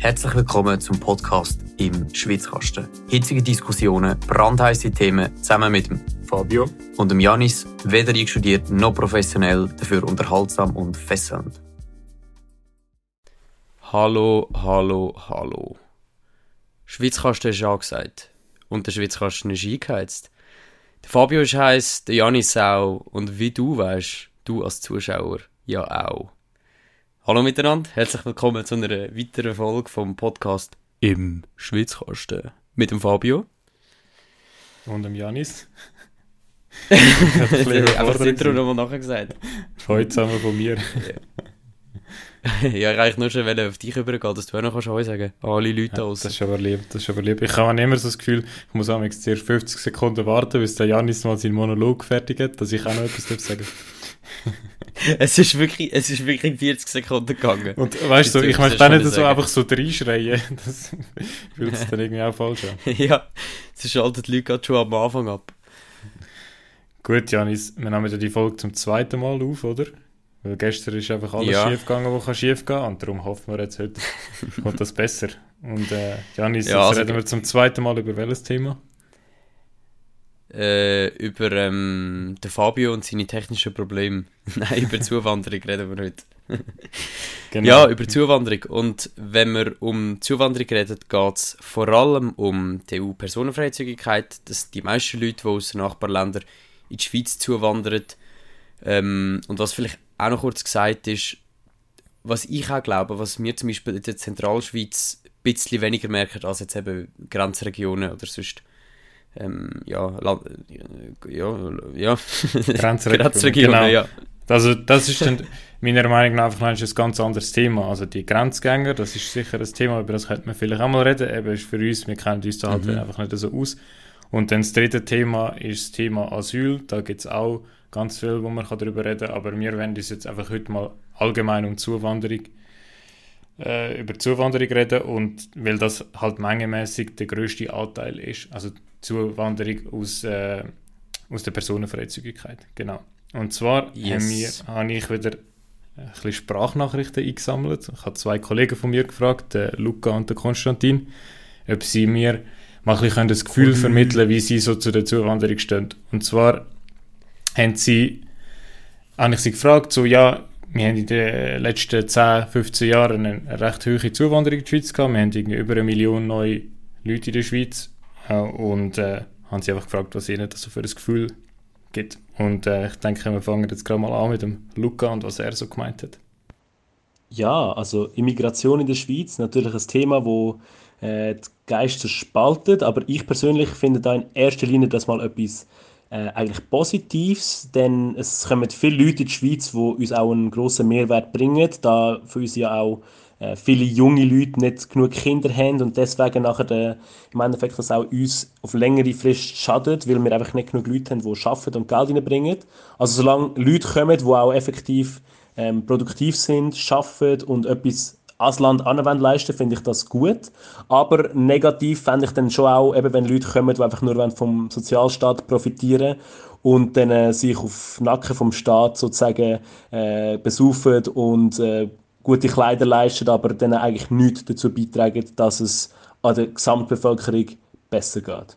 Herzlich willkommen zum Podcast im Schwitzkasten. Hitzige Diskussionen, brandheiße Themen zusammen mit dem Fabio und dem Janis, weder einstudiert noch professionell, dafür unterhaltsam und fesselnd. Hallo, hallo, hallo. Schwitzkasten ist angesagt. Und der Schwitzkasten ist eingeheizt. Der Fabio ist heiß, der Janis auch. Und wie du weißt, du als Zuschauer ja auch. Hallo miteinander, herzlich willkommen zu einer weiteren Folge vom Podcast im Schwitzkasten. Mit dem Fabio. und dem Janis. Einfach das Intro nochmal nachher gesagt. Heute zusammen von mir. ja, ich eigentlich nur schon auf dich übergehen, dass du auch noch kannst Heu sagen Alle Leute Ja, aus. das ist aber lieb, das ist aber lieb. Ich habe immer so das Gefühl, ich muss am zuerst 50 Sekunden warten, bis der Janis mal seinen Monolog fertig hat, dass ich auch noch etwas darf sagen Es ist wirklich, es ist wirklich 40 Sekunden gegangen. Und weißt du, Jetzt ich möchte schon nicht so sagen. einfach so reinschreien. Das fühlt sich dann irgendwie auch falsch an. ja, es schalten die Leute schon am Anfang ab. Gut, Janis, wir nehmen ja die Folge zum zweiten Mal auf, oder? Weil gestern ist einfach alles Ja. schief gegangen, was kann schief gehen und darum hoffen wir jetzt heute kommt das besser. Und äh, Janis, Ja, jetzt also- reden wir zum zweiten Mal über welches Thema? Äh, über ähm, den Fabio und seine technischen Probleme. Nein, über Zuwanderung reden wir heute. Genau. Ja, über Zuwanderung. Und wenn wir um Zuwanderung reden, geht es vor allem um die EU-Personenfreizügigkeit, dass die meisten Leute, die aus den Nachbarländern in die Schweiz zuwandern, ähm, und was vielleicht auch noch kurz gesagt ist, was ich auch glaube, was wir zum Beispiel in der Zentralschweiz ein bisschen weniger merken als jetzt eben Grenzregionen oder sonst ähm, ja, Land, ja, ja, Grenzregionen, genau. ja. Also das ist dann meiner Meinung nach einfach ein ganz anderes Thema. Also die Grenzgänger, das ist sicher ein Thema, über das könnte man vielleicht auch mal reden. Eben ist für uns, wir kennen uns da halt Mhm. einfach nicht so aus. Und dann das dritte Thema ist das Thema Asyl. Da gibt es auch ganz viel, wo man kann darüber reden kann. Aber wir werden uns jetzt einfach heute mal allgemein um Zuwanderung äh, über Zuwanderung reden und weil das halt mengemäßig der größte Anteil ist. Also Zuwanderung aus, äh, aus der Personenfreizügigkeit. Genau. Und zwar Yes. wir, habe ich wieder ein bisschen Sprachnachrichten eingesammelt. Ich habe zwei Kollegen von mir gefragt, der Luca und der Konstantin, ob sie mir mal ein bisschen das Gefühl vermitteln wie sie so zu der Zuwanderung stehen. Und zwar haben sie, habe ich sie gefragt, so ja, wir haben in den letzten 10, 15 Jahren eine recht hohe Zuwanderung in die Schweiz gehabt. Wir haben irgendwie über eine Million neue Leute in der Schweiz. Und äh, haben sie einfach gefragt, was ihnen das so für ein Gefühl gibt. Und äh, ich denke, wir fangen jetzt gerade mal an mit dem Luca und was er so gemeint hat. Ja, also Immigration in der Schweiz, natürlich ein Thema, wo äh, die Geister spaltet, aber ich persönlich finde da in erster Linie das mal etwas äh, eigentlich Positives, denn es kommen viele Leute in die Schweiz, die uns auch einen grossen Mehrwert bringen, da für uns ja auch äh, viele junge Leute nicht genug Kinder haben und deswegen nachher der, im Endeffekt das auch uns auf längere Frist schadet, weil wir einfach nicht genug Leute haben, die arbeiten und Geld reinbringen. Also solange Leute kommen, die auch effektiv ähm, produktiv sind, arbeiten und etwas als Land anwenden leisten, finde ich das gut. Aber negativ fände ich dann schon auch, eben wenn Leute kommen, die einfach nur vom Sozialstaat profitieren und dann äh, sich auf Nacken vom Staat sozusagen äh, besaufen und äh, gute Kleider leisten, aber dann eigentlich nichts dazu beitragen, dass es an der Gesamtbevölkerung besser geht.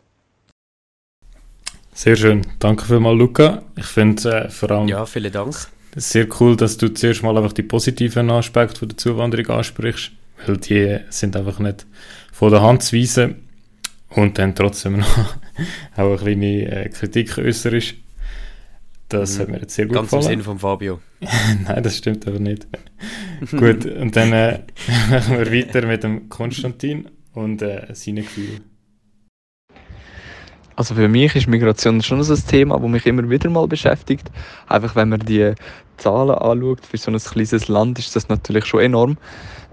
Sehr schön. Danke vielmals, Luca. Ich finde äh, vor allem Ja, vielen Dank. sehr cool, dass du zuerst mal einfach die positiven Aspekte von der Zuwanderung ansprichst, weil die sind einfach nicht von der Hand zu weisen und dann trotzdem noch auch eine kleine äh, Kritik äußerst. Das Mhm. hat mir jetzt sehr gut Ganz im gefallen. Sinne von Fabio. Nein, das stimmt aber nicht. Gut, und dann äh, machen wir weiter mit dem Konstantin und äh, seinen Gefühlen. Also für mich ist Migration schon so ein Thema, das mich immer wieder mal beschäftigt. Einfach wenn man die Zahlen anschaut, für so ein kleines Land ist das natürlich schon enorm.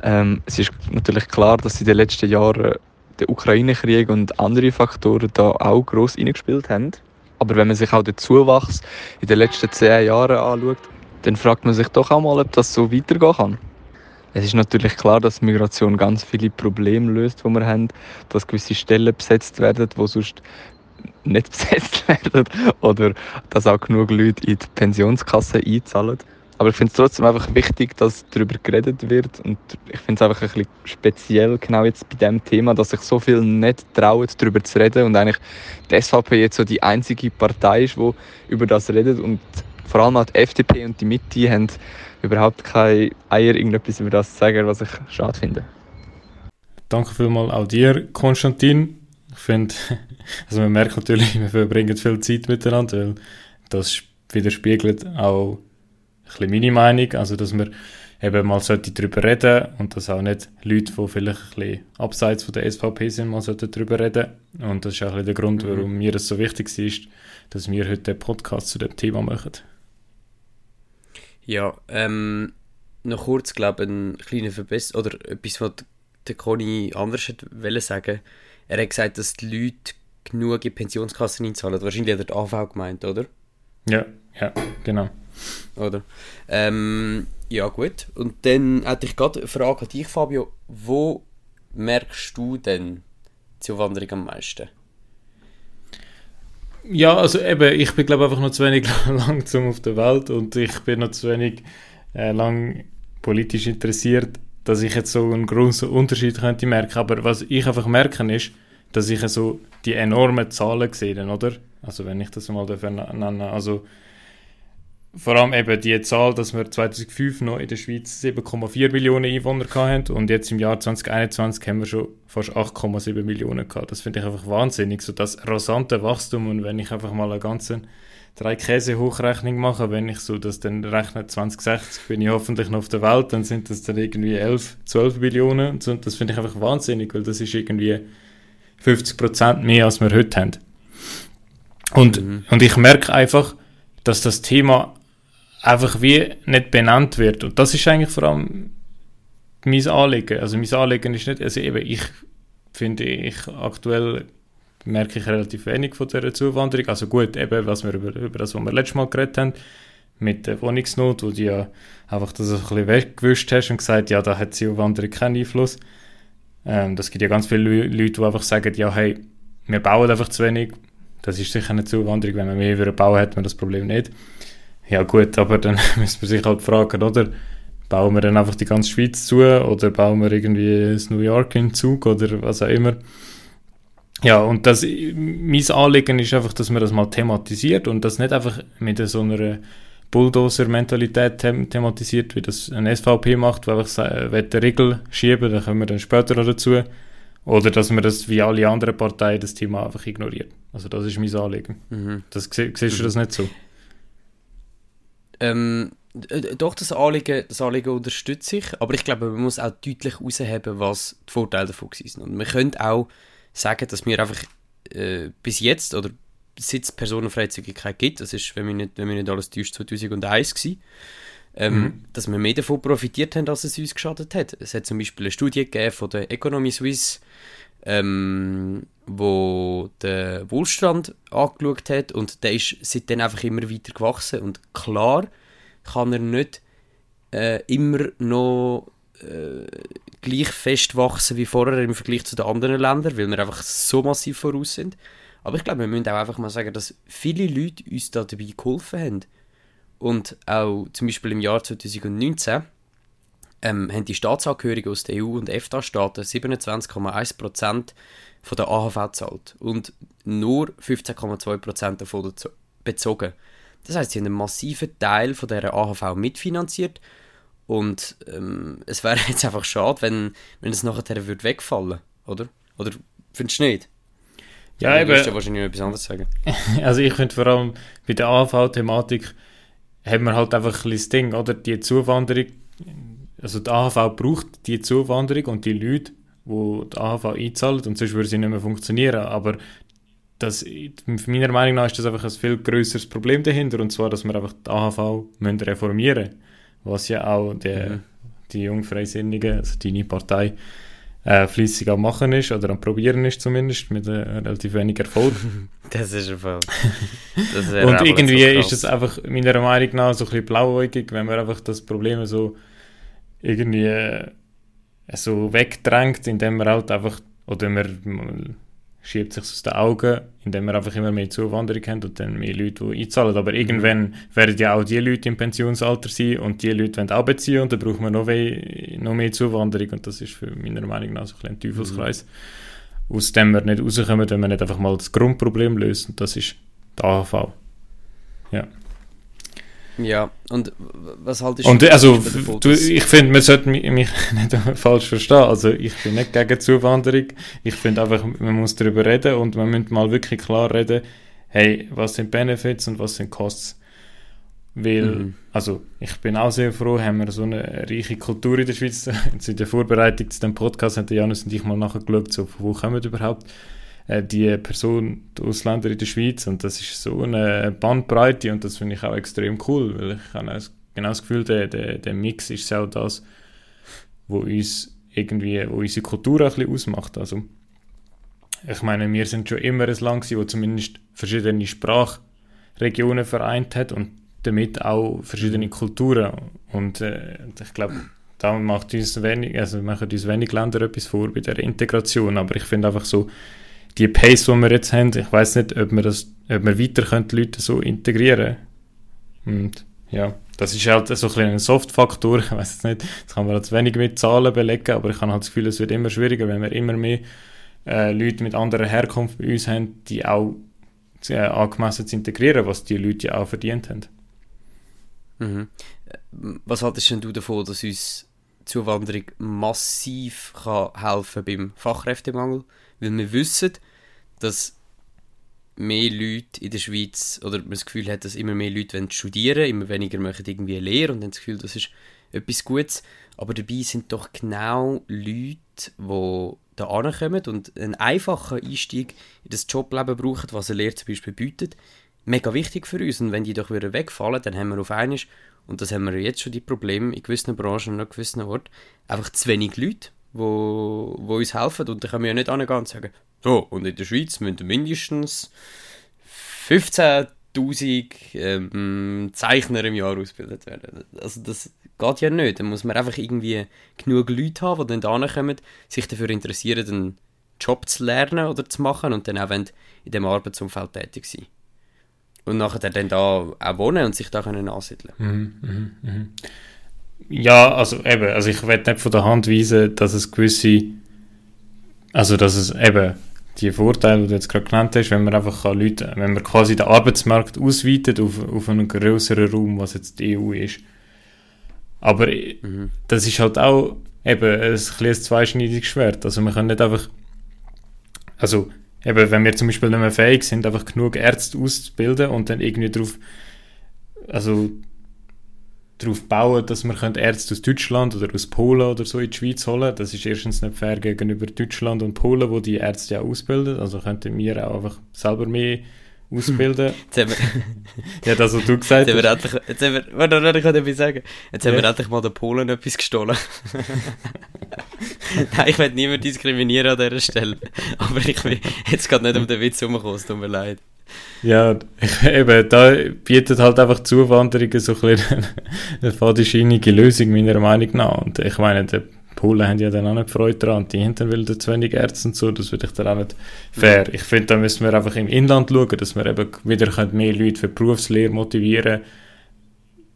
Ähm, es ist natürlich klar, dass in den letzten Jahren der Ukraine-Krieg und andere Faktoren da auch gross reingespielt haben. Aber wenn man sich auch den Zuwachs in den letzten zehn Jahren anschaut, dann fragt man sich doch auch mal, ob das so weitergehen kann. Es ist natürlich klar, dass Migration ganz viele Probleme löst, die wir haben, dass gewisse Stellen besetzt werden, die sonst nicht besetzt werden oder dass auch genug Leute in die Pensionskasse einzahlen. Aber ich finde es trotzdem einfach wichtig, dass darüber geredet wird. Und ich finde es einfach ein bisschen speziell, genau jetzt bei dem Thema, dass sich so viel nicht trauen, darüber zu reden. Und eigentlich die SVP jetzt so die einzige Partei ist, die über das redet. Und vor allem auch die FDP und die Mitte haben überhaupt keine Eier, irgendetwas über das zu sagen, was ich schade finde. Danke vielmals auch dir, Konstantin. Ich finde, also man merkt natürlich, wir verbringen viel Zeit miteinander, weil das widerspiegelt auch bisschen meine Meinung, also dass wir eben mal sollte darüber reden und dass auch nicht Leute, die vielleicht ein bisschen abseits von der SVP sind, mal sollten darüber reden. Und das ist auch ein der Grund, mhm. warum mir es so wichtig ist, dass wir heute den Podcast zu dem Thema machen. Ja, ähm, noch kurz, glaube ich, ein kleiner Verbesserung, oder etwas, was der Conny anders wollte sagen. Er hat gesagt, dass die Leute genug in Pensionskassen einzahlen. Wahrscheinlich hat er die AV gemeint, oder? Ja, ja, genau. Oder? Ähm, ja, gut. Und dann hätte ich gerade eine Frage an dich, Fabio. Wo merkst du denn Zuwanderung am meisten? Ja, also eben, ich bin glaube einfach noch zu wenig lang zum auf der Welt und ich bin noch zu wenig äh, lang politisch interessiert, dass ich jetzt so einen großen Unterschied könnte merken. Aber was ich einfach merken ist, dass ich so die enormen Zahlen sehe, oder? Also wenn ich das mal nennen Also vor allem eben die Zahl, dass wir 2005 noch in der Schweiz 7,4 Millionen Einwohner hatten und jetzt im Jahr 2021 haben wir schon fast 8,7 Millionen gehabt. Das finde ich einfach wahnsinnig, so das rasante Wachstum und wenn ich einfach mal eine ganze drei Käse Hochrechnung mache, wenn ich so das dann rechne 2060 bin ich hoffentlich noch auf der Welt, dann sind das dann irgendwie 11, 12 Millionen und das finde ich einfach wahnsinnig, weil das ist irgendwie 50 Prozent mehr als wir heute haben. Und, mhm. und ich merke einfach, dass das Thema einfach wie nicht benannt wird. Und das ist eigentlich vor allem mein Anliegen. Also mein Anliegen ist nicht, also eben ich finde, ich aktuell merke ich relativ wenig von dieser Zuwanderung. Also gut, eben, was wir über, über das, was wir letztes Mal geredet haben, mit der Wohnungsnot, wo du ja einfach das ein bisschen weggewischt hast und gesagt, ja, da hat Zuwanderung keinen Einfluss. Ähm, das gibt ja ganz viele Leute, die einfach sagen, ja, hey, wir bauen einfach zu wenig. Das ist sicher eine Zuwanderung. Wenn man mehr über bauen, hat man das Problem nicht. Ja gut, aber dann müssen wir sich halt fragen, oder? Bauen wir dann einfach die ganze Schweiz zu oder bauen wir irgendwie das New York in Zug oder was auch immer? Ja, und das, mein Anliegen ist einfach, dass man das mal thematisiert und das nicht einfach mit so einer Bulldozer-Mentalität them thematisiert, wie das ein SVP macht, weil ich eine Regel schieben, da kommen wir dann später noch dazu. Oder dass man das wie alle anderen Parteien das Thema einfach ignoriert. Also das ist mein Anliegen. Mhm. Das, siehst du das nicht so? Ähm, doch, das Anliegen, das Anliegen unterstütze ich, aber ich glaube, man muss auch deutlich herausheben, was die Vorteile davon sind. Und man könnte auch sagen, dass wir einfach äh, bis jetzt, oder seit es Personenfreizügigkeit gibt, das ist, wenn wir nicht, wenn wir nicht alles täuscht, 2001 gewesen, ähm, mhm. dass wir mehr davon profitiert haben, als es uns geschadet hat. Es hat zum Beispiel eine Studie gegeben von der Economy Suisse, ähm, wo den Wohlstand angeschaut hat und der ist seitdem einfach immer weiter gewachsen und klar kann er nicht äh, immer noch äh, gleich fest wachsen wie vorher im Vergleich zu den anderen Ländern, weil wir einfach so massiv voraus sind. Aber ich glaube, wir müssen auch einfach mal sagen, dass viele Leute uns da dabei geholfen haben. Und auch zum Beispiel im Jahr 2019 ähm, haben die Staatsangehörigen aus der EU und EFTA-Staaten 27,1% von der AHV gezahlt und nur 15,2% davon bezogen. Das heißt, sie haben einen massiven Teil von dieser AHV mitfinanziert und ähm, es wäre jetzt einfach schade, wenn, wenn es nachher würde wegfallen oder? Oder findest du nicht? Ja, eben. Du ja wahrscheinlich etwas anderes sagen. Also ich finde vor allem bei der AHV-Thematik haben wir halt einfach ein das Ding, oder? Die Zuwanderung also die AHV braucht die Zuwanderung und die Leute, die die AHV einzahlen und sonst würde sie nicht mehr funktionieren. Aber das, meiner Meinung nach ist das einfach ein viel größeres Problem dahinter und zwar, dass wir einfach die AHV müssen reformieren müssen, was ja auch die, mhm. die Jungfreisinnigen, also deine Partei, äh, fließig am machen ist oder am probieren ist zumindest mit äh, relativ wenig Erfolg. das ist ein Fall. und irgendwie ist es einfach meiner Meinung nach so ein bisschen blauäugig, wenn wir einfach das Problem so irgendwie äh, so wegdrängt, indem man halt einfach, oder man schiebt sich aus den Augen, indem wir einfach immer mehr Zuwanderung haben und dann mehr Leute, die einzahlen. Aber irgendwann werden ja auch die Leute im Pensionsalter sein und die Leute wollen auch beziehen und dann braucht man noch, mehr, noch mehr Zuwanderung und das ist für meiner Meinung nach so ein, ein Teufelskreis, mhm. aus dem wir nicht rauskommen, wenn wir nicht einfach mal das Grundproblem lösen und das ist der AHV. Ja. Ja, und was haltest und, also, du, ich finde, man sollte mich, mich nicht falsch verstehen. Also, ich bin nicht gegen Zuwanderung. Ich finde einfach, man muss darüber reden und man muss mal wirklich klar reden, hey, was sind Benefits und was sind Costs. Weil, mhm. also, ich bin auch sehr froh, haben wir so eine reiche Kultur in der Schweiz. in der Vorbereitung zu dem Podcast haben Janus und ich mal nachgeschaut, so, von wo kommen wir überhaupt äh, die Person, die Ausländer in der Schweiz und das ist so eine Bandbreite und das finde ich auch extrem cool, weil ich habe genau das Gefühl, der, der, der Mix ist auch das, wo uns irgendwie, wo unsere Kultur auch ein bisschen ausmacht. Also, ich meine, wir sind schon immer ein Land gewesen, wo zumindest verschiedene Sprachregionen vereint hat und damit auch verschiedene Kulturen. Und äh, ich glaube, da macht uns wenig, also machen uns wenig Länder etwas vor bei der Integration. Aber ich finde einfach so, die Pace, die wir jetzt haben, ich weiß nicht, ob wir, das, ob wir weiter können, die Leute so integrieren Und ja, das ist halt so ein, ein Soft-Faktor, ich weiß es nicht, das kann man jetzt wenig mit Zahlen belegen, aber ich habe halt das Gefühl, es wird immer schwieriger, wenn wir immer mehr äh, Leute mit anderer Herkunft bei uns haben, die auch äh, angemessen zu integrieren, was die Leute ja auch verdient haben. Mhm. Was haltest denn du davon, dass uns Zuwanderung massiv kann helfen beim Fachkräftemangel? Weil wir wissen, dass mehr Leute in der Schweiz, oder man das Gefühl hat, dass immer mehr Leute studieren immer weniger machen irgendwie eine Lehre und haben das Gefühl, das ist etwas Gutes. Aber dabei sind doch genau Leute, die da ankommen und einen einfachen Einstieg in das Jobleben brauchen, was eine Lehre zum Beispiel bietet, mega wichtig für uns. Und wenn die doch wieder wegfallen, dann haben wir auf einmal, und das haben wir jetzt schon die Probleme in gewissen Branchen und an gewissen Orten, einfach zu wenig Leute, wo, wo uns helfen. Und dann können wir ja nicht angehen und sagen, so, und in der Schweiz müssen mindestens 15.000 ähm, Zeichner im Jahr ausgebildet werden. Also das geht ja nicht. Dann muss man einfach irgendwie genug Leute haben, die dann kommen, sich dafür interessieren, einen Job zu lernen oder zu machen und dann auch in diesem Arbeitsumfeld tätig sein. Und nachher dann da auch wohnen und sich da können ansiedeln. Mhm, mh, mh. Ja, also eben, also ich werde nicht von der Hand weisen, dass es gewisse, also dass es eben die Vorteile, die du jetzt gerade genannt hast, wenn man einfach kann Leute, wenn man quasi den Arbeitsmarkt ausweitet auf, auf einen größeren Raum, was jetzt die EU ist. Aber mhm. das ist halt auch eben ein, ein zweischneidiges Schwert. Also man kann nicht einfach, also eben, wenn wir zum Beispiel nicht mehr fähig sind, einfach genug Ärzte auszubilden und dann irgendwie drauf, also darauf bauen, dass man Ärzte aus Deutschland oder aus Polen oder so in die Schweiz holen Das ist erstens nicht fair gegenüber Deutschland und Polen, wo die Ärzte ja ausbilden. Also könnten wir auch einfach selber mehr ausbilden. Jetzt haben wir, ja, das, was du gesagt jetzt hast. Haben wir endlich, jetzt haben wir, warte, warte, ich kann etwas sagen. Jetzt ja. haben wir endlich mal den Polen etwas gestohlen. Nein, ich will niemanden diskriminieren an dieser Stelle. Aber ich will jetzt gerade nicht um den Witz herumkommen, es tut mir leid. Ja, ich, eben, da bietet halt einfach Zuwanderung so ein bisschen eine fadenscheinige Lösung, meiner Meinung nach. Und ich meine, die Polen haben ja dann auch nicht Freude daran, die dann wieder zu wenig Ärzte und so, das finde ich dann auch nicht fair. Ich finde, da müssen wir einfach im Inland schauen, dass wir eben wieder mehr Leute für Berufslehre motivieren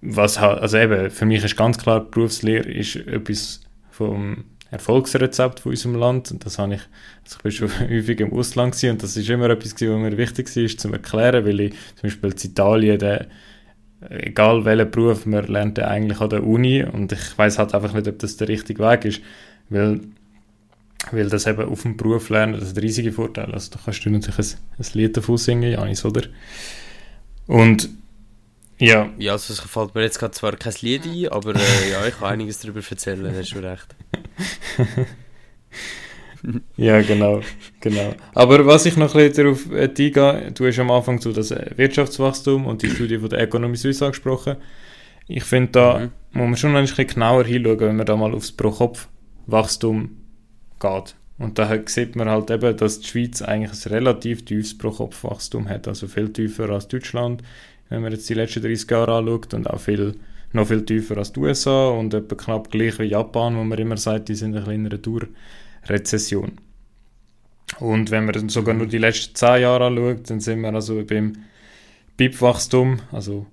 was also eben, für mich ist ganz klar, Berufslehre ist etwas vom Erfolgsrezept von unserem Land. Und das habe ich, also ich bin schon häufig im Ausland gewesen, und das ist immer etwas, was mir wichtig war, zu erklären, weil ich zum Beispiel in Italien, der, egal welchen Beruf, man lernt ja eigentlich an der Uni und ich weiß halt einfach nicht, ob das der richtige Weg ist, weil, weil das eben auf dem Beruf lernen, das ist ein riesiger Vorteil. Also da kannst du natürlich ein, ein Lied davon singen, Janis, oder? Und ja. Ja, also es fällt mir jetzt gerade zwar kein Lied ein, aber äh, ja, ich kann einiges darüber erzählen, hast du recht. ja, genau, genau. Aber was ich noch ein bisschen darauf äh, eingehe, du hast am Anfang so das äh, Wirtschaftswachstum und die Studie von der Economy Suisse angesprochen. Ich finde, da mhm. muss man schon ein bisschen genauer hinschauen, wenn man da mal aufs Pro-Kopf-Wachstum geht. Und da sieht man halt eben, dass die Schweiz eigentlich ein relativ tiefes Pro-Kopf-Wachstum hat, also viel tiefer als Deutschland, wenn man jetzt die letzten 30 Jahre anschaut und auch viel, noch viel tiefer als die USA und etwa knapp gleich wie Japan, wo man immer sagt, die sind ein bisschen in einer Durrezession. Und wenn man sogar nur die letzten zehn Jahre anschaut, dann sind wir also beim BIP-Wachstum, also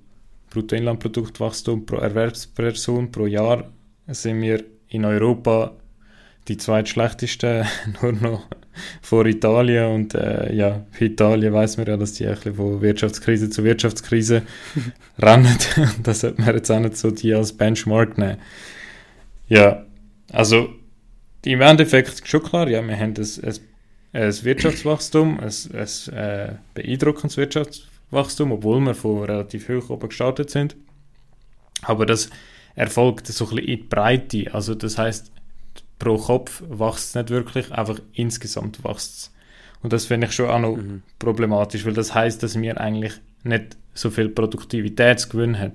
Bruttoinlandproduktwachstum pro Erwerbsperson pro Jahr, sind wir in Europa die zweitschlechteste, nur noch vor Italien. Und äh, ja, für Italien weiß man ja, dass die ein bisschen von Wirtschaftskrise zu Wirtschaftskrise rennen. das sollte man jetzt auch nicht so die als Benchmark nehmen. Ja, also im Endeffekt schon klar, ja, wir haben ein, ein, ein Wirtschaftswachstum, ein, ein äh, beeindruckendes Wirtschaftswachstum, obwohl wir von relativ hoch oben gestartet sind. Aber das erfolgt so ein bisschen in die Breite. Also das heißt, pro Kopf wächst es nicht wirklich, einfach insgesamt wächst es. Und das finde ich schon auch noch mhm. problematisch, weil das heißt, dass wir eigentlich nicht so viel Produktivitätsgewinn haben.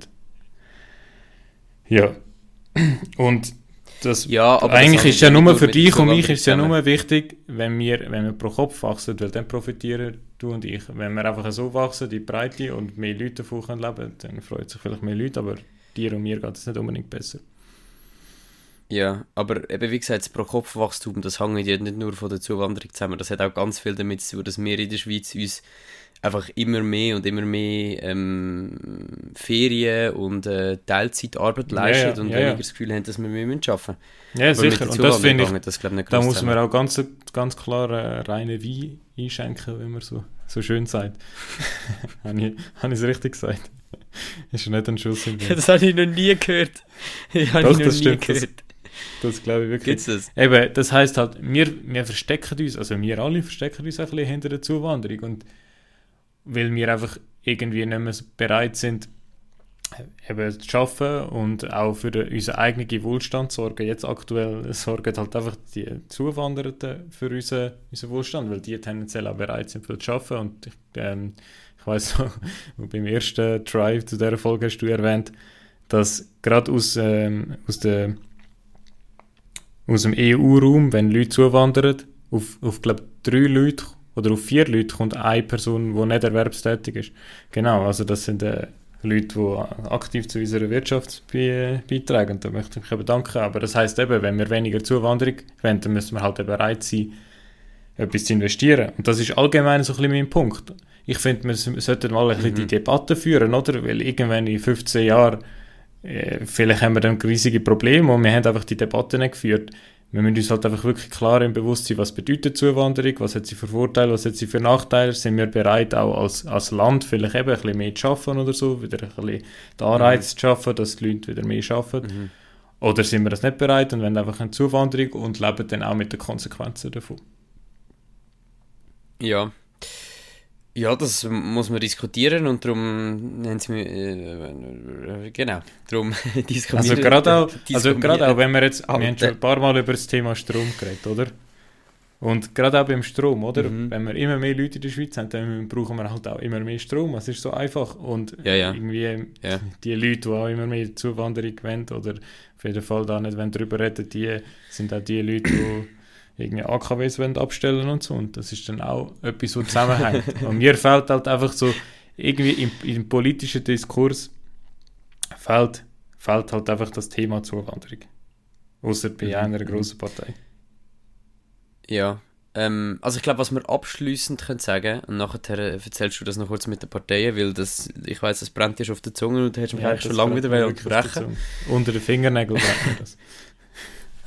Ja. Und das ja, eigentlich ist ja nur für dich und mich ist ja nur wichtig, wenn wir, wenn wir pro Kopf wachsen, weil dann profitieren du und ich. Wenn wir einfach so wachsen, die Breite und mehr Leute davon können leben, dann freut sich vielleicht mehr Leute, aber dir und mir geht es nicht unbedingt besser. Ja, aber eben wie gesagt, das Pro-Kopf-Wachstum, das hängt ja nicht nur von der Zuwanderung zusammen. Das hat auch ganz viel damit zu tun, dass wir in der Schweiz uns einfach immer mehr und immer mehr ähm, Ferien und äh, Teilzeitarbeit leisten ja, ja, und ja, weniger das Gefühl haben, dass wir mehr arbeiten müssen. Ja, sicher. Und das finde ich, das, glaub, da muss man auch ganz, ganz klar äh, reine Wein einschenken, wenn man so, so schön sagt. habe ich es richtig gesagt? ist ja nicht ein Schuss im Das habe ich noch nie gehört. Ich habe Doch, das stimmt, gehört. Das, das glaube ich wirklich. Gibt's das? Eben, das heisst halt, wir, wir verstecken uns, also wir alle verstecken uns ein bisschen hinter der Zuwanderung und weil wir einfach irgendwie nicht mehr bereit sind, eben zu arbeiten und auch für unseren eigenen Wohlstand sorgen. Jetzt aktuell sorgen halt einfach die Zuwandernden für unseren, unseren Wohlstand, weil die tendenziell auch bereit sind, viel zu arbeiten und ich, ähm, ich weiss beim ersten Drive zu dieser Folge hast du erwähnt, dass gerade aus, ähm, aus der aus dem EU-Raum, wenn Leute zuwandern, auf, auf glaube drei Leute oder auf vier Leute kommt eine Person, die nicht erwerbstätig ist. Genau, also das sind äh, Leute, die aktiv zu unserer Wirtschaft be beitragen. Und da möchte ich mich bedanken. Aber das heißt eben, wenn wir weniger Zuwanderung wollen, dann müssen wir halt bereit sein, etwas zu investieren. Und das ist allgemein so ein bisschen mein Punkt. Ich finde, wir sollten mal ein bisschen die mhm. Debatte führen, oder? Weil irgendwann in 15 Jahren äh, vielleicht haben wir dann riesige Probleme und wir haben einfach die Debatte nicht geführt. Wir müssen uns halt einfach wirklich klar im Bewusstsein, was bedeutet Zuwanderung, was hat sie für Vorteile, was hat sie für Nachteile, sind wir bereit auch als, als Land vielleicht eben ein bisschen mehr zu schaffen oder so, wieder ein bisschen den Anreiz mhm. zu schaffen, dass die Leute wieder mehr schaffen. Mhm. Oder sind wir das nicht bereit und wollen einfach eine Zuwanderung und leben dann auch mit den Konsequenzen davon. Ja, ja, das muss man diskutieren und darum nennen sie äh, genau, darum diskutieren. Also gerade auch, also gerade auch, wenn wir jetzt, wir haben schon ein paar Mal über das Thema Strom geredet, oder? Und gerade auch beim Strom, oder? Mhm. Wenn wir immer mehr Leute in der Schweiz haben, dann brauchen wir halt auch immer mehr Strom. Es ist so einfach. Und ja, ja. irgendwie ja. die Leute, die auch immer mehr Zuwanderung wollen oder auf jeden Fall da nicht darüber reden, die sind auch die Leute, die irgendwie AKWs abstellen und so. Und das ist dann auch etwas, was zusammenhängt. und mir fällt halt einfach so, irgendwie im, im politischen Diskurs fällt, fällt halt einfach das Thema Zuwanderung. Außer bei mhm. einer grossen Partei. Ja. Ähm, also ich glaube, was wir abschließend können sagen und nachher erzählst du das noch kurz mit den Parteien, weil das, ich weiß, das brennt dir auf der Zunge und du hättest mich ja, eigentlich schon lange wieder unterbrechen. Unter den Fingernägeln brennt das.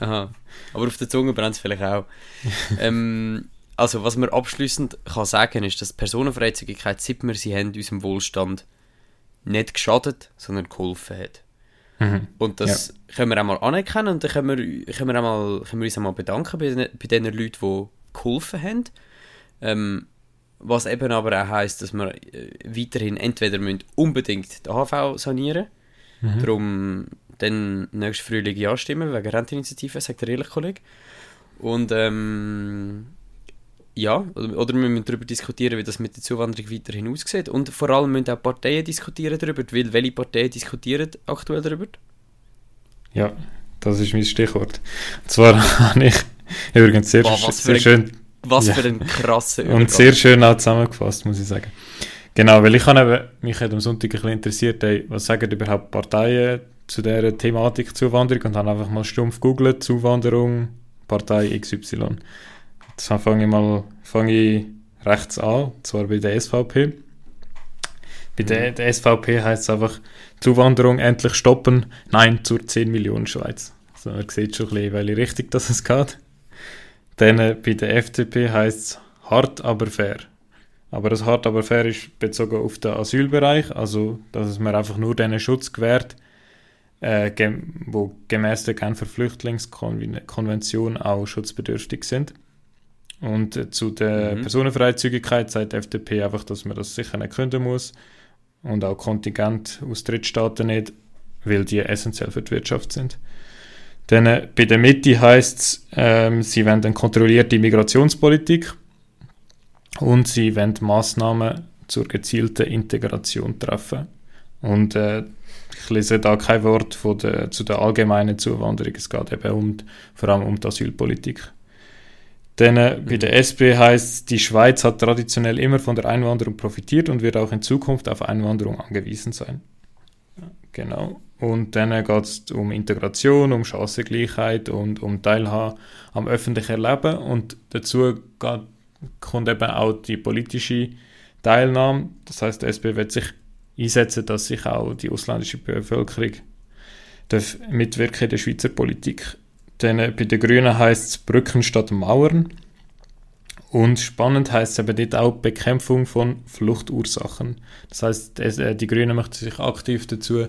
Aha. Aber auf der Zunge brennt es vielleicht auch. ähm, also, was man abschließend kann sagen ist, dass Personenfreizügigkeit, seit wir sie haben, unserem Wohlstand nicht geschadet, sondern geholfen hat. Mhm. Und das ja. können wir auch mal anerkennen und dann können wir, können wir, auch mal, können wir uns auch mal bedanken bei, den, bei den Leuten, die geholfen haben. Ähm, was eben aber auch heisst, dass wir äh, weiterhin entweder müssen unbedingt den HV sanieren müssen, mhm. darum dann nächstes Frühling ja stimmen, wegen Renteninitiative, sagt der ehrlich Kollege. Und ähm, ja, oder wir müssen darüber diskutieren, wie das mit der Zuwanderung weiterhin aussieht. Und vor allem müssen auch Parteien diskutieren darüber, weil welche Parteien diskutieren aktuell darüber? Ja, das ist mein Stichwort. Und zwar habe ich übrigens sehr, Boah, sehr ein, schön... Was ja. für ein krasser Übergang. Und sehr schön auch zusammengefasst, muss ich sagen. Genau, weil ich habe eben, mich hat am Sonntag ein bisschen interessiert, ey, was sagen überhaupt Parteien zu dieser Thematik Zuwanderung und habe einfach mal stumpf googelt, Zuwanderung, Partei XY. Jetzt fange ich mal fange ich rechts an, und zwar bei der SVP. Bei der, der SVP heißt es einfach, Zuwanderung endlich stoppen, nein zur 10 Millionen Schweiz. Also man sieht schon ein bisschen, welche Richtung das es geht. Dann äh, bei der FDP heißt es hart, aber fair. Aber das hart, aber fair ist bezogen auf den Asylbereich, also dass es mir einfach nur den Schutz gewährt, äh, gem wo gemäß der Genfer Flüchtlingskonvention auch schutzbedürftig sind. Und äh, zu der Mhm. Personenfreizügigkeit sagt die FDP einfach, dass man das sicher nicht künden muss und auch Kontingent aus Drittstaaten nicht, weil die essentiell für die Wirtschaft sind. Dann äh, bei der Mitte heißt es, ähm, sie wollen eine kontrollierte Migrationspolitik und sie wollen Massnahmen zur gezielten Integration treffen. Und äh, ich lese da kein Wort von der, zu der allgemeinen Zuwanderung, es geht eben um, vor allem um die Asylpolitik. Dann äh, bei der SP heißt die Schweiz hat traditionell immer von der Einwanderung profitiert und wird auch in Zukunft auf Einwanderung angewiesen sein. Genau. Und dann geht es um Integration, um Chancengleichheit und um Teilhabe am öffentlichen Leben. Und dazu geht, kommt eben auch die politische Teilnahme. Das heißt, die SP wird sich einsetzen, dass sich auch die ausländische Bevölkerung darf mitwirken in der Schweizer Politik. Dann äh, bei den Grünen heißt es Brücken statt Mauern. Und spannend heißt es eben dort auch Bekämpfung von Fluchtursachen. Das heißt, äh, die Grünen möchten sich aktiv dazu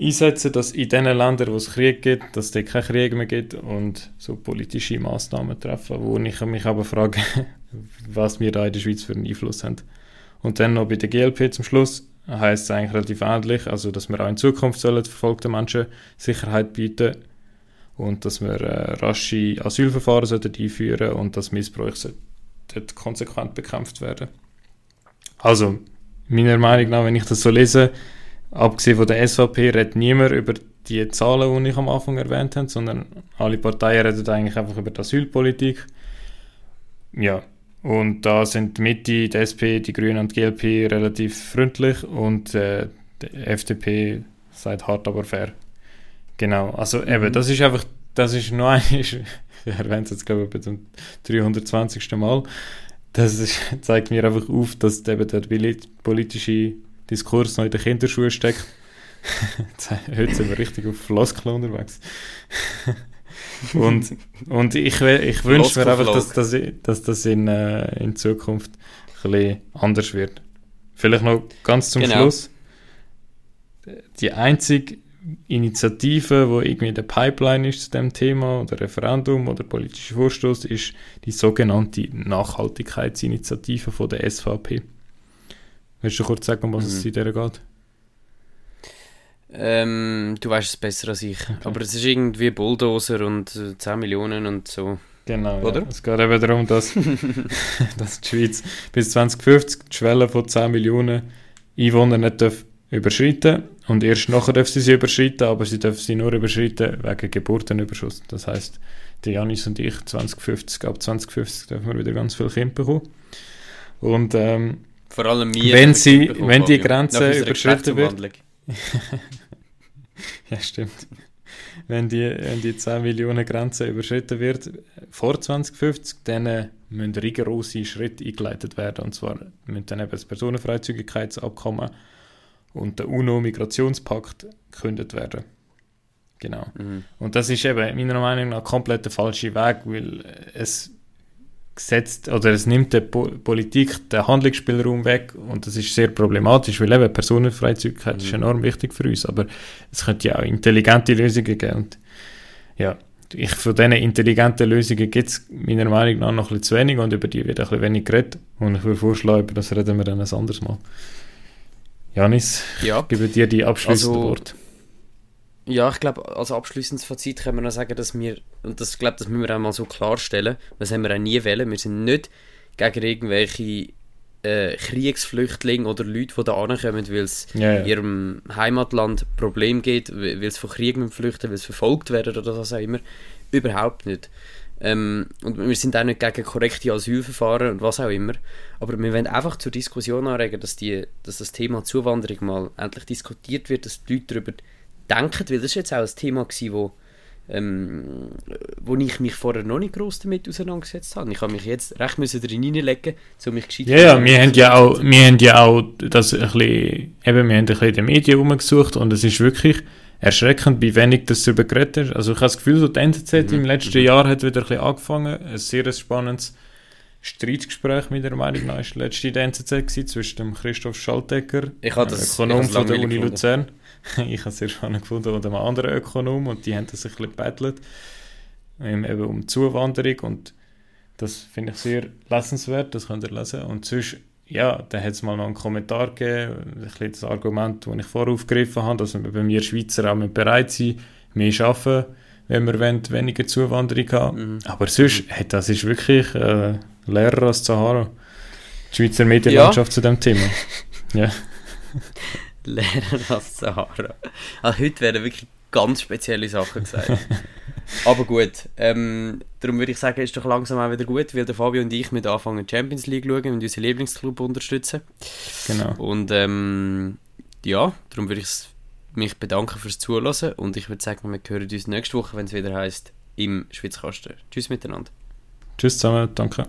einsetzen, dass in den Ländern, wo es Krieg gibt, dass es keinen Krieg mehr gibt und so politische Maßnahmen treffen, wo ich mich aber frage, was wir da in der Schweiz für einen Einfluss haben. Und dann noch bei der GLP zum Schluss heißt es eigentlich relativ ähnlich, also dass wir auch in Zukunft sollen verfolgten Menschen Sicherheit bieten und dass wir äh, rasche Asylverfahren sollten einführen und dass Missbrauch sollte konsequent bekämpft werden. Also, meiner Meinung nach, wenn ich das so lese, abgesehen von der SVP, redet niemand über die Zahlen, die ich am Anfang erwähnt habe, sondern alle Parteien reden eigentlich einfach über die Asylpolitik. Ja, und da sind die Mitte, die SP, die Grünen und die GLP relativ freundlich und äh, die FDP sagt hart, aber fair. Genau, also eben, das ist einfach, das ist nur ein, ich erwähne es jetzt glaube ich zum 320. Mal, das ist, zeigt mir einfach auf, dass eben der poli- politische Diskurs noch in den Kinderschuhen steckt. Heute sind wir richtig auf Floskeln unterwegs. Und, und ich, ich wünsche mir einfach, dass, dass, dass das in, äh, in Zukunft ein bisschen anders wird. Vielleicht noch ganz zum Genau. Schluss. Die einzige Initiative, wo irgendwie in der Pipeline ist zu dem Thema oder Referendum oder politischer Vorstoß, ist die sogenannte Nachhaltigkeitsinitiative von der SVP. Willst du kurz sagen, um was es Mhm. in der geht? Ähm, du weißt es besser als ich. Aber es ist irgendwie Bulldozer und äh, 10 Millionen und so. Genau, Oder? Ja. Es geht eben darum, dass, dass die Schweiz bis 2050 die Schwelle von 10 Millionen Einwohnern nicht darf überschreiten und erst nachher darf sie sie überschreiten, aber sie darf sie nur überschreiten wegen Geburtenüberschuss. Das heißt, die Janis und ich 2050, ab 2050 dürfen wir wieder ganz viele Kinder bekommen. Und ähm, Vor allem mir. Wenn sie- wenn die. Grenze überschritten wird-. Ja, stimmt. Wenn die, wenn die 10 Millionen Grenze überschritten wird vor 2050, dann äh, müssen rigorose Schritte eingeleitet werden. Und zwar müssen dann eben das Personenfreizügigkeitsabkommen und der UNO-Migrationspakt gekündigt werden. Genau. Mhm. Und das ist eben meiner Meinung nach komplett der falsche Weg, weil es gesetzt oder es nimmt der po Politik den Handlungsspielraum weg und das ist sehr problematisch, weil eben Personenfreizügigkeit ist Mhm. enorm wichtig für uns, aber es könnte ja auch intelligente Lösungen geben. Und ja, ich, von diesen intelligenten Lösungen gibt es meiner Meinung nach noch ein bisschen zu wenig und über die wird ein bisschen wenig geredet und ich würde vorschlagen, über das reden wir dann ein anderes Mal. Janis, Ja. ich gebe dir die abschließenden Also- Worte. Ja, ich glaube, als abschließendes Fazit können wir noch sagen, dass wir, und das glaube das müssen wir auch mal so klarstellen, das haben wir auch nie wollen, wir sind nicht gegen irgendwelche äh, Kriegsflüchtlinge oder Leute, die da ankommen, weil es Ja, in ja. ihrem Heimatland Probleme gibt, weil sie von Krieg flüchten, weil sie verfolgt werden oder was auch immer. Überhaupt nicht. Ähm, und wir sind auch nicht gegen korrekte Asylverfahren und was auch immer. Aber wir wollen einfach zur Diskussion anregen, dass, die, dass das Thema Zuwanderung mal endlich diskutiert wird, dass die Leute darüber denken, weil das ist jetzt auch ein Thema gewesen, wo ähm, wo ich mich vorher noch nicht groß damit auseinandergesetzt habe. Ich habe mich jetzt recht müssen drin hineinlegen, um mich gescheit Ja, ja, wir haben ja auch, wir haben ja auch das ein bisschen, eben, wir haben ein bisschen in den Medien rumgesucht und es ist wirklich erschreckend, wie wenig das darüber geredet ist. Also ich habe das Gefühl, so die NZZ Mhm, im letzten Jahr hat wieder ein bisschen angefangen, ein sehr spannendes Streitgespräch mit der Meinung nach ist letzte in der NZZ gewesen, zwischen dem Christoph Schaltegger, Ökonom von der Uni gefunden. Luzern, ich habe es sehr spannend gefunden, und einem anderen Ökonom und die haben das ein bisschen gebettelt, ähm, eben um Zuwanderung und das finde ich sehr lesenswert, das könnt ihr lesen. Und sonst, ja, da hat es mal noch einen Kommentar gegeben, ein bisschen das Argument, das ich vorher aufgegriffen habe, dass wir bei mir Schweizer auch bereit sind, mehr zu arbeiten, wenn wir wollen, weniger Zuwanderung haben. Mhm. Aber sonst, hey, das ist wirklich äh, Lehrer als Sahara. Die Schweizer Medienlandschaft zu dem Thema. Ja. Lehrer als Sahara. Also heute werden wirklich ganz spezielle Sachen gesagt. Aber gut, ähm, darum würde ich sagen, ist doch langsam auch wieder gut, weil der Fabio und ich mit anfangen Champions League schauen und unseren Lieblingsclub unterstützen. Genau. Und ähm, ja, darum würde ich mich bedanken fürs Zuhören und ich würde sagen, wir hören uns nächste Woche, wenn es wieder heißt im Schwitzkasten. Tschüss miteinander. Tschüss zusammen, danke.